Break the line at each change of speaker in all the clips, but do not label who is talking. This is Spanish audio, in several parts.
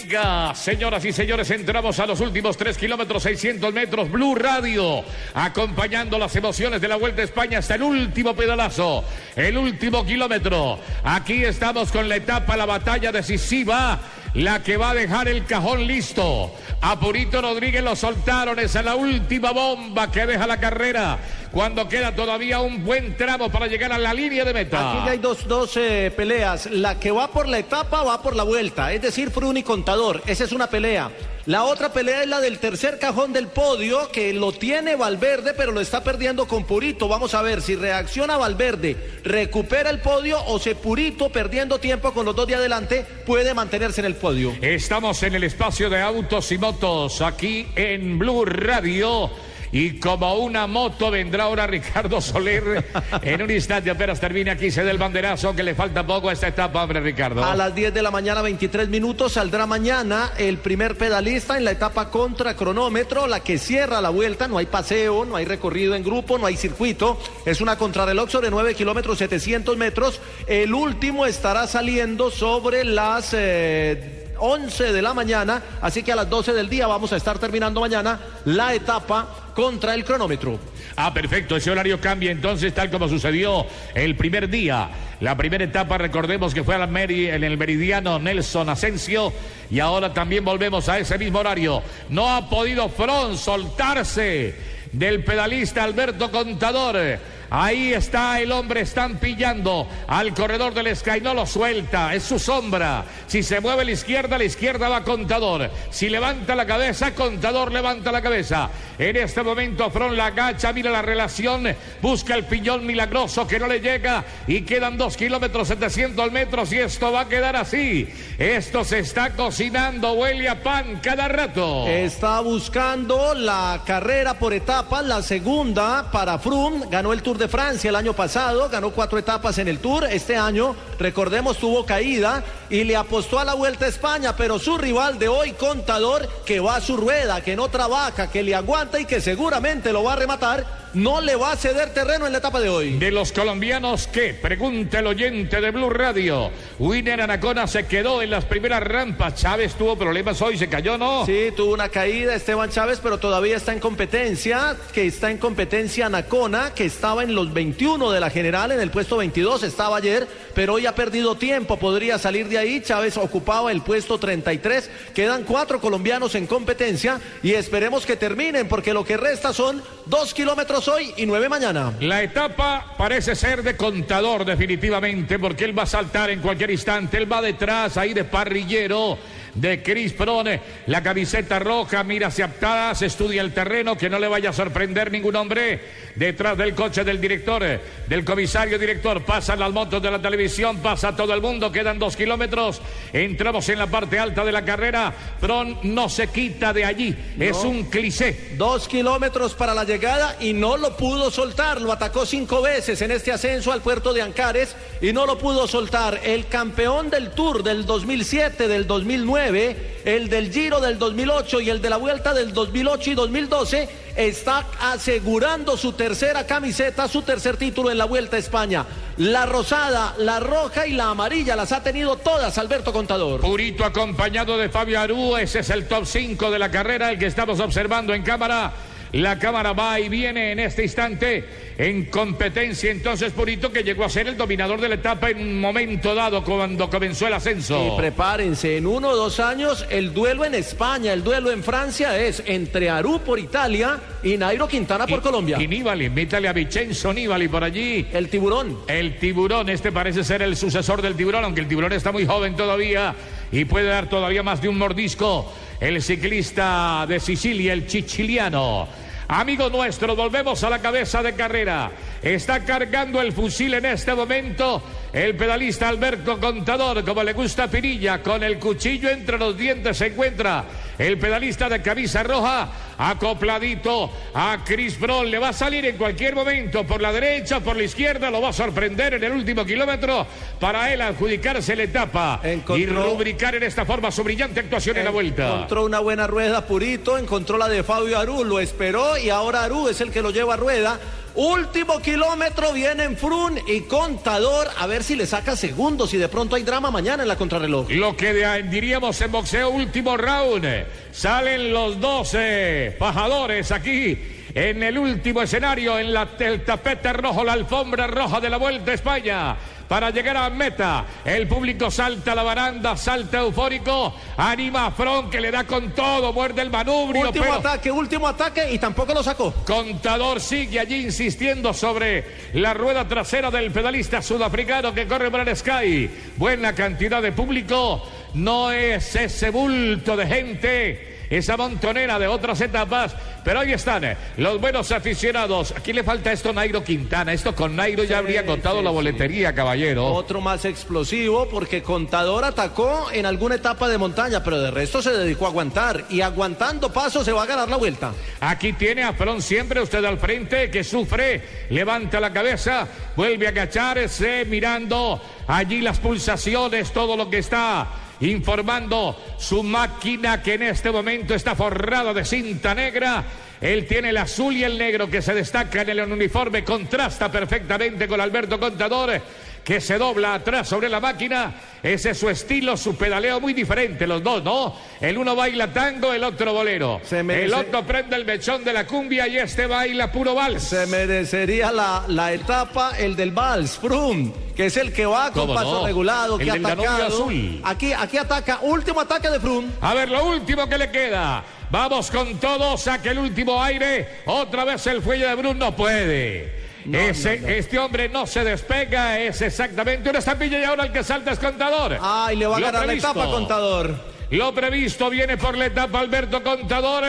Venga, señoras y señores, entramos a los últimos tres kilómetros, 600 metros, Blue Radio, acompañando las emociones de la Vuelta a España hasta el último pedalazo, el último kilómetro. Aquí estamos con la etapa, la batalla decisiva, la que va a dejar el cajón listo. A Purito Rodríguez lo soltaron, esa es la última bomba que deja la carrera cuando queda todavía un buen tramo para llegar a la línea de meta.
Aquí ya hay dos, eh, peleas. La que va por la etapa va por la vuelta, es decir, Frun y Contador. Esa es una pelea. La otra pelea es la del tercer cajón del podio, que lo tiene Valverde, pero lo está perdiendo con Purito. Vamos a ver si reacciona Valverde, recupera el podio o si Purito, perdiendo tiempo con los dos de adelante, puede mantenerse en el podio.
Estamos en el espacio de autos y motos, aquí en Blue Radio. Y como una moto vendrá ahora Ricardo Soler en un instante. Apenas termina aquí, se da el banderazo que le falta poco a esta etapa, hombre, Ricardo.
A las 10 de la mañana, 23 minutos, saldrá mañana el primer pedalista en la etapa contra cronómetro, la que cierra la vuelta. No hay paseo, no hay recorrido en grupo, no hay circuito. Es una contrarreloj sobre 9 kilómetros, 700 metros. El último estará saliendo sobre las. Eh, 11 de la mañana, así que a las 12 del día vamos a estar terminando mañana la etapa contra el cronómetro.
Ah, perfecto, ese horario cambia entonces tal como sucedió el primer día. La primera etapa, recordemos que fue en el meridiano Nelson Asensio y ahora también volvemos a ese mismo horario. No ha podido Front soltarse del pedalista Alberto Contador. Ahí está el hombre, están pillando al corredor del Sky, no lo suelta, es su sombra. Si se mueve la izquierda, la izquierda va Contador. Si levanta la cabeza, Contador levanta la cabeza. En este momento, Fron la agacha, mira la relación, busca el piñón milagroso que no le llega y quedan dos kilómetros, 700 metros y esto va a quedar así. Esto se está cocinando, huele a pan cada rato.
Está buscando la carrera por etapas, la segunda para Frum, ganó el Tour de Francia el año pasado, ganó cuatro etapas en el Tour. Este año, recordemos, tuvo caída y le apostó a la Vuelta a España, pero su rival de hoy, Contador, que va a su rueda, que no trabaja, que le aguanta y que seguramente lo va a rematar no le va a ceder terreno en la etapa de hoy.
De los colombianos, ¿qué? Pregunta el oyente de Blue Radio. Winner Anacona se quedó en las primeras rampas. Chávez tuvo problemas hoy, se cayó, ¿no?
Sí, tuvo una caída Esteban Chávez, pero todavía está en competencia. Que está en competencia Anacona, que estaba en los 21 de la general, en el puesto 22 estaba ayer, pero hoy ha perdido tiempo. Podría salir de ahí. Chávez ocupaba el puesto 33. Quedan cuatro colombianos en competencia y esperemos que terminen, porque lo que resta son dos kilómetros hoy y nueve mañana.
La etapa parece ser de contador definitivamente porque él va a saltar en cualquier instante. Él va detrás ahí de parrillero de Chris Prone. La camiseta roja mira hacia atrás, estudia el terreno, que no le vaya a sorprender ningún hombre. Detrás del coche del director, del comisario director, pasan las motos de la televisión, pasa todo el mundo, quedan dos kilómetros. Entramos en la parte alta de la carrera. Pron no se quita de allí, es un cliché.
Dos kilómetros para la llegada y no lo pudo soltar. Lo atacó cinco veces en este ascenso al puerto de Ancares y no lo pudo soltar. El campeón del Tour del 2007, del 2009 el del Giro del 2008 y el de la Vuelta del 2008 y 2012, está asegurando su tercera camiseta, su tercer título en la Vuelta a España. La rosada, la roja y la amarilla las ha tenido todas Alberto Contador.
Purito acompañado de Fabio Aru, ese es el top 5 de la carrera, el que estamos observando en cámara. La cámara va y viene en este instante en competencia. Entonces, Purito, que llegó a ser el dominador de la etapa en un momento dado cuando comenzó el ascenso.
Y prepárense, en uno o dos años, el duelo en España, el duelo en Francia es entre Aru por Italia y Nairo Quintana por Colombia.
Y Nibali, invítale a Vicenzo Nibali por allí.
El tiburón.
El tiburón, este parece ser el sucesor del tiburón, aunque el tiburón está muy joven todavía y puede dar todavía más de un mordisco el ciclista de Sicilia, el chichiliano. Amigo nuestro, volvemos a la cabeza de carrera. Está cargando el fusil en este momento el pedalista Alberto Contador, como le gusta Pirilla, con el cuchillo entre los dientes se encuentra El pedalista de camisa roja, acopladito a Chris Brown. Le va a salir en cualquier momento por la derecha, por la izquierda. Lo va a sorprender en el último kilómetro para él adjudicarse la etapa y rubricar en esta forma su brillante actuación en la vuelta.
Encontró una buena rueda Purito, encontró la de Fabio Aru, lo esperó y ahora Aru es el que lo lleva a rueda. Último kilómetro viene en Frun y Contador a ver si le saca segundos y de pronto hay drama mañana en la contrarreloj.
Lo que diríamos en boxeo último round. Salen los 12 pajadores aquí en el último escenario en la, el tapete rojo, la alfombra roja de la Vuelta a España para llegar a meta. El público salta a la baranda, salta eufórico, anima a Front que le da con todo, muerde el manubrio.
Último ataque, último ataque y tampoco lo sacó.
Contador sigue allí insistiendo sobre la rueda trasera del pedalista sudafricano que corre para el Sky. Buena cantidad de público, no es ese bulto de gente esa montonera de otras etapas. Pero ahí están eh, los buenos aficionados. Aquí le falta esto Nairo Quintana. Esto con Nairo ya habría contado la boletería, caballero.
Otro más explosivo porque Contador atacó en alguna etapa de montaña, pero de resto se dedicó a aguantar. Y aguantando paso se va a ganar la vuelta.
Aquí tiene a Front siempre usted al frente que sufre, levanta la cabeza, vuelve a agacharse mirando allí las pulsaciones, todo lo que está informando su máquina que en este momento está forrada de cinta negra. Él tiene el azul y el negro que se destacan en el uniforme, contrasta perfectamente con Alberto Contador que se dobla atrás sobre la máquina. Ese es su estilo, su pedaleo muy diferente, los dos, ¿no? El uno baila tango, el otro bolero. El otro prende el mechón de la cumbia y este baila puro vals.
Se merecería la, la etapa, el del vals, Frum, que es el que va con paso regulado, que atacado. Aquí, aquí ataca, último ataque de Frum.
A ver, lo último que le queda. Vamos con todo, saque el último aire. Otra vez el fuelle de Brun no puede. Ese, Este hombre no se despega, es exactamente una estampilla y ahora el que salta es Contador.
Ay, le va a ganar la etapa Contador.
Lo previsto viene por la etapa Alberto Contador.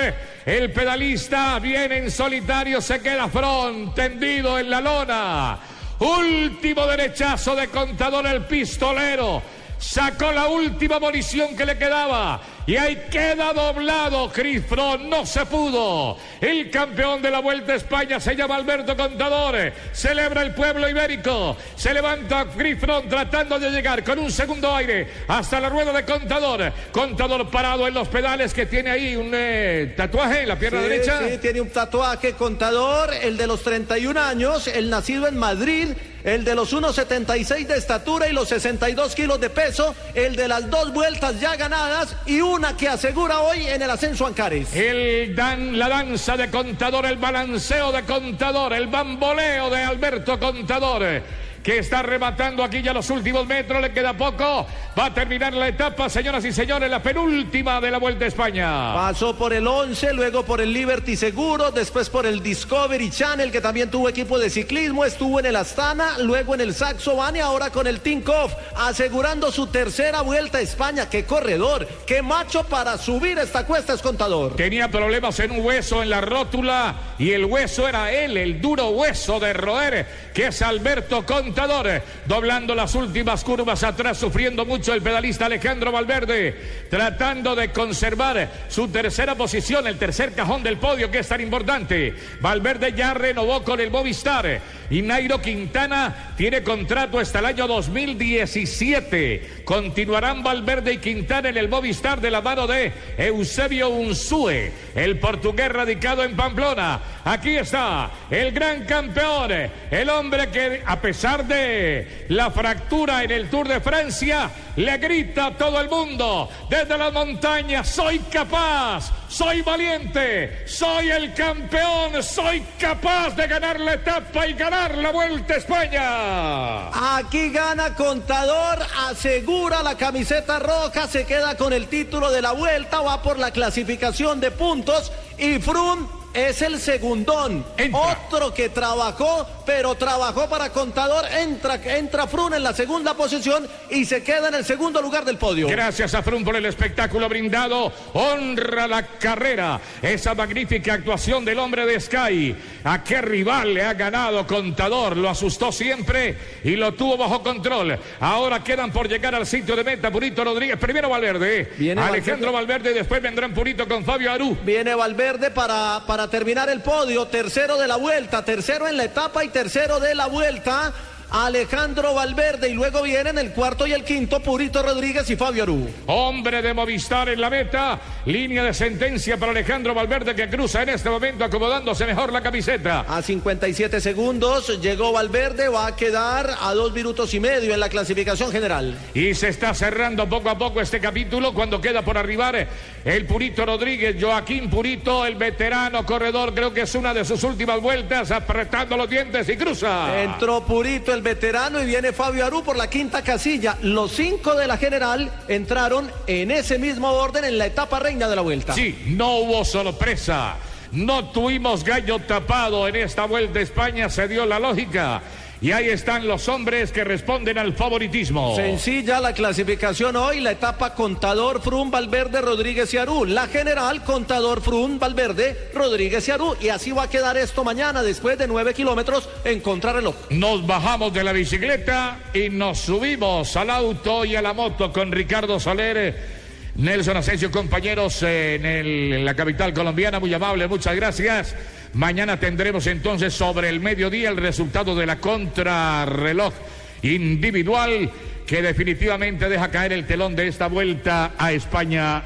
El pedalista viene en solitario, se queda front, tendido en la lona. Último derechazo de Contador, el pistolero. Sacó la última munición que le quedaba y ahí queda doblado Chris no se pudo. El campeón de la Vuelta a España se llama Alberto Contador. Celebra el pueblo ibérico. Se levanta Chris tratando de llegar con un segundo aire hasta la rueda de Contador. Contador parado en los pedales que tiene ahí un eh, tatuaje en la pierna derecha.
Sí, tiene un tatuaje Contador, el de los 31 años, el nacido en Madrid el de los 1,76 de estatura y los 62 kilos de peso, el de las dos vueltas ya ganadas y un una que asegura hoy en el ascenso Ancares.
El dan, la danza de Contador, el balanceo de Contador, el bamboleo de Alberto Contador que está rematando aquí ya los últimos metros, le queda poco, va a terminar la etapa, señoras y señores, la penúltima de la Vuelta a España.
Pasó por el 11, luego por el Liberty Seguro, después por el Discovery Channel, que también tuvo equipo de ciclismo, estuvo en el Astana, luego en el Saxo Van ahora con el Tinkoff, asegurando su tercera Vuelta a España. Qué corredor, qué macho para subir esta cuesta es contador.
Tenía problemas en un hueso en la rótula y el hueso era él, el duro hueso de roer, que es Alberto Contador Contador, doblando las últimas curvas atrás, sufriendo mucho el pedalista Alejandro Valverde, tratando de conservar su tercera posición, el tercer cajón del podio que es tan importante. Valverde ya renovó con el Movistar y Nairo Quintana tiene contrato hasta el año 2017. Continuarán Valverde y Quintana en el Movistar de la mano de Eusebio Unsue, el portugués radicado en Pamplona. Aquí está el gran campeón, el hombre que a pesar la fractura en el Tour de Francia, le grita a todo el mundo desde las montañas, soy capaz, soy valiente, soy el campeón, soy capaz de ganar la etapa y ganar la Vuelta a España.
Aquí gana Contador, asegura la camiseta roja, se queda con el título de la Vuelta, va por la clasificación de puntos y Frum es el segundón. Otro que trabajó, pero trabajó para contador. Entra, entra Frun en la segunda posición y se queda en el segundo lugar del podio.
Gracias a Frun por el espectáculo brindado. Honra la carrera. Esa magnífica actuación del hombre de Sky. ¿A qué rival le ha ganado contador? Lo asustó siempre y lo tuvo bajo control. Ahora quedan por llegar al sitio de meta Purito Rodríguez. Primero Valverde. Viene Alejandro Valverde. y después vendrán Purito con Fabio Aru.
Viene Valverde para, para terminar el podio, tercero de la vuelta, tercero en la etapa y tercero de la vuelta. Alejandro Valverde y luego vienen el cuarto y el quinto Purito Rodríguez y Fabio Aru.
Hombre de Movistar en la meta, línea de sentencia para Alejandro Valverde que cruza en este momento acomodándose mejor la camiseta.
A 57 segundos llegó Valverde, va a quedar a dos minutos y medio en la clasificación general.
Y se está cerrando poco a poco este capítulo cuando queda por arribar el Purito Rodríguez, Joaquín Purito, el veterano corredor, creo que es una de sus últimas vueltas, apretando los dientes y cruza.
Entró Purito, el veterano, y viene Fabio Aru por la quinta casilla. Los cinco de la general entraron en ese mismo orden en la etapa reina de la vuelta.
Sí, no hubo sorpresa. No tuvimos gallo tapado en esta vuelta España, se dio la lógica. Y ahí están los hombres que responden al favoritismo.
Sencilla la clasificación hoy, la etapa Contador Frum, Valverde, Rodríguez y Arú. La general Contador Frum, Valverde, Rodríguez y Arú. Y así va a quedar esto mañana después de nueve kilómetros en contrarreloj.
Nos bajamos de la bicicleta y nos subimos al auto y a la moto con Ricardo Soler. Nelson Asensio, compañeros en, en la capital colombiana, muy amable, muchas gracias. Mañana tendremos entonces sobre el mediodía el resultado de la contrarreloj individual que definitivamente deja caer el telón de esta vuelta a España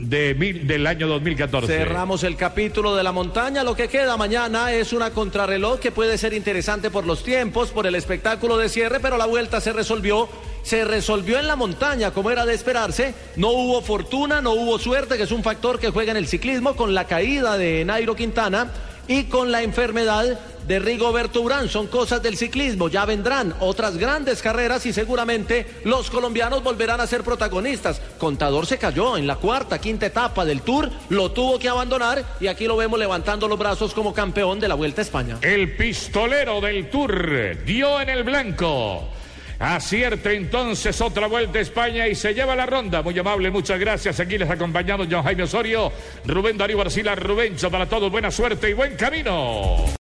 de del año 2014.
Cerramos el capítulo de la montaña. Lo que queda mañana es una contrarreloj que puede ser interesante por los tiempos, por el espectáculo de cierre, pero la vuelta se resolvió. Se resolvió en la montaña, como era de esperarse. No hubo fortuna, no hubo suerte, que es un factor que juega en el ciclismo con la caída de Nairo Quintana y con la enfermedad de Rigoberto Urán. Son cosas del ciclismo. Ya vendrán otras grandes carreras y seguramente los colombianos volverán a ser protagonistas. Contador se cayó en la cuarta, quinta etapa del Tour, lo tuvo que abandonar y aquí lo vemos levantando los brazos como campeón de la Vuelta a España.
El pistolero del Tour dio en el blanco. Acierta entonces otra vuelta a España y se lleva la ronda. Muy amable, muchas gracias. Aquí les acompañamos John Jaime Osorio, Rubén Darío Barcila, Rubencho para todos. Buena suerte y buen camino.